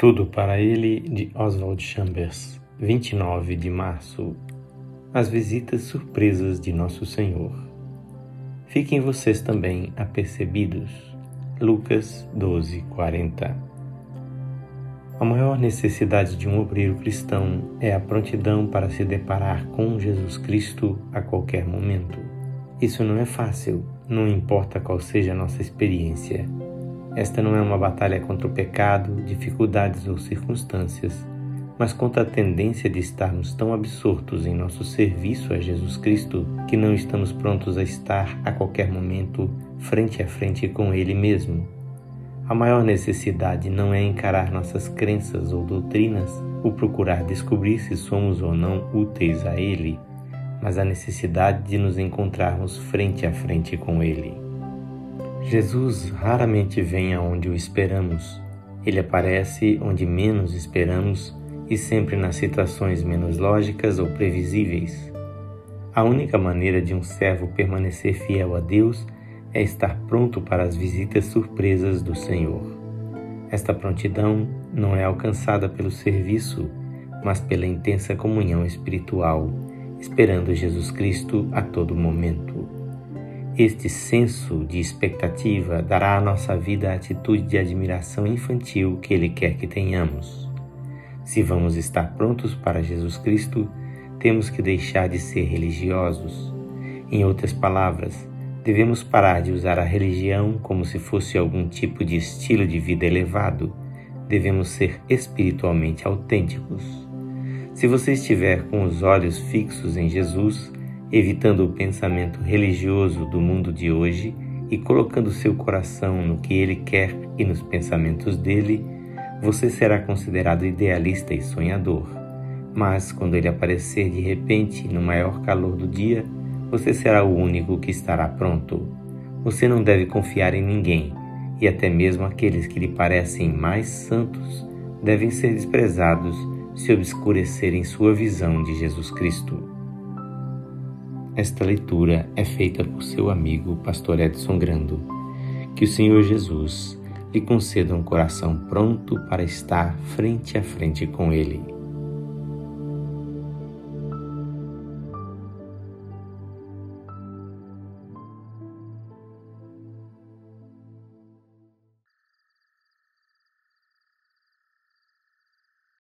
Estudo para ele de Oswald Chambers, 29 de março. As visitas surpresas de Nosso Senhor. Fiquem vocês também apercebidos. Lucas 12, 40. A maior necessidade de um obreiro cristão é a prontidão para se deparar com Jesus Cristo a qualquer momento. Isso não é fácil, não importa qual seja a nossa experiência. Esta não é uma batalha contra o pecado, dificuldades ou circunstâncias, mas contra a tendência de estarmos tão absortos em nosso serviço a Jesus Cristo que não estamos prontos a estar a qualquer momento frente a frente com Ele mesmo. A maior necessidade não é encarar nossas crenças ou doutrinas ou procurar descobrir se somos ou não úteis a Ele, mas a necessidade de nos encontrarmos frente a frente com Ele. Jesus raramente vem aonde o esperamos. Ele aparece onde menos esperamos e sempre nas situações menos lógicas ou previsíveis. A única maneira de um servo permanecer fiel a Deus é estar pronto para as visitas surpresas do Senhor. Esta prontidão não é alcançada pelo serviço, mas pela intensa comunhão espiritual, esperando Jesus Cristo a todo momento. Este senso de expectativa dará à nossa vida a atitude de admiração infantil que Ele quer que tenhamos. Se vamos estar prontos para Jesus Cristo, temos que deixar de ser religiosos. Em outras palavras, devemos parar de usar a religião como se fosse algum tipo de estilo de vida elevado. Devemos ser espiritualmente autênticos. Se você estiver com os olhos fixos em Jesus, evitando o pensamento religioso do mundo de hoje e colocando seu coração no que ele quer e nos pensamentos dele, você será considerado idealista e sonhador. Mas quando ele aparecer de repente no maior calor do dia, você será o único que estará pronto. Você não deve confiar em ninguém, e até mesmo aqueles que lhe parecem mais santos devem ser desprezados se obscurecerem sua visão de Jesus Cristo. Esta leitura é feita por seu amigo Pastor Edson Grando. Que o Senhor Jesus lhe conceda um coração pronto para estar frente a frente com Ele.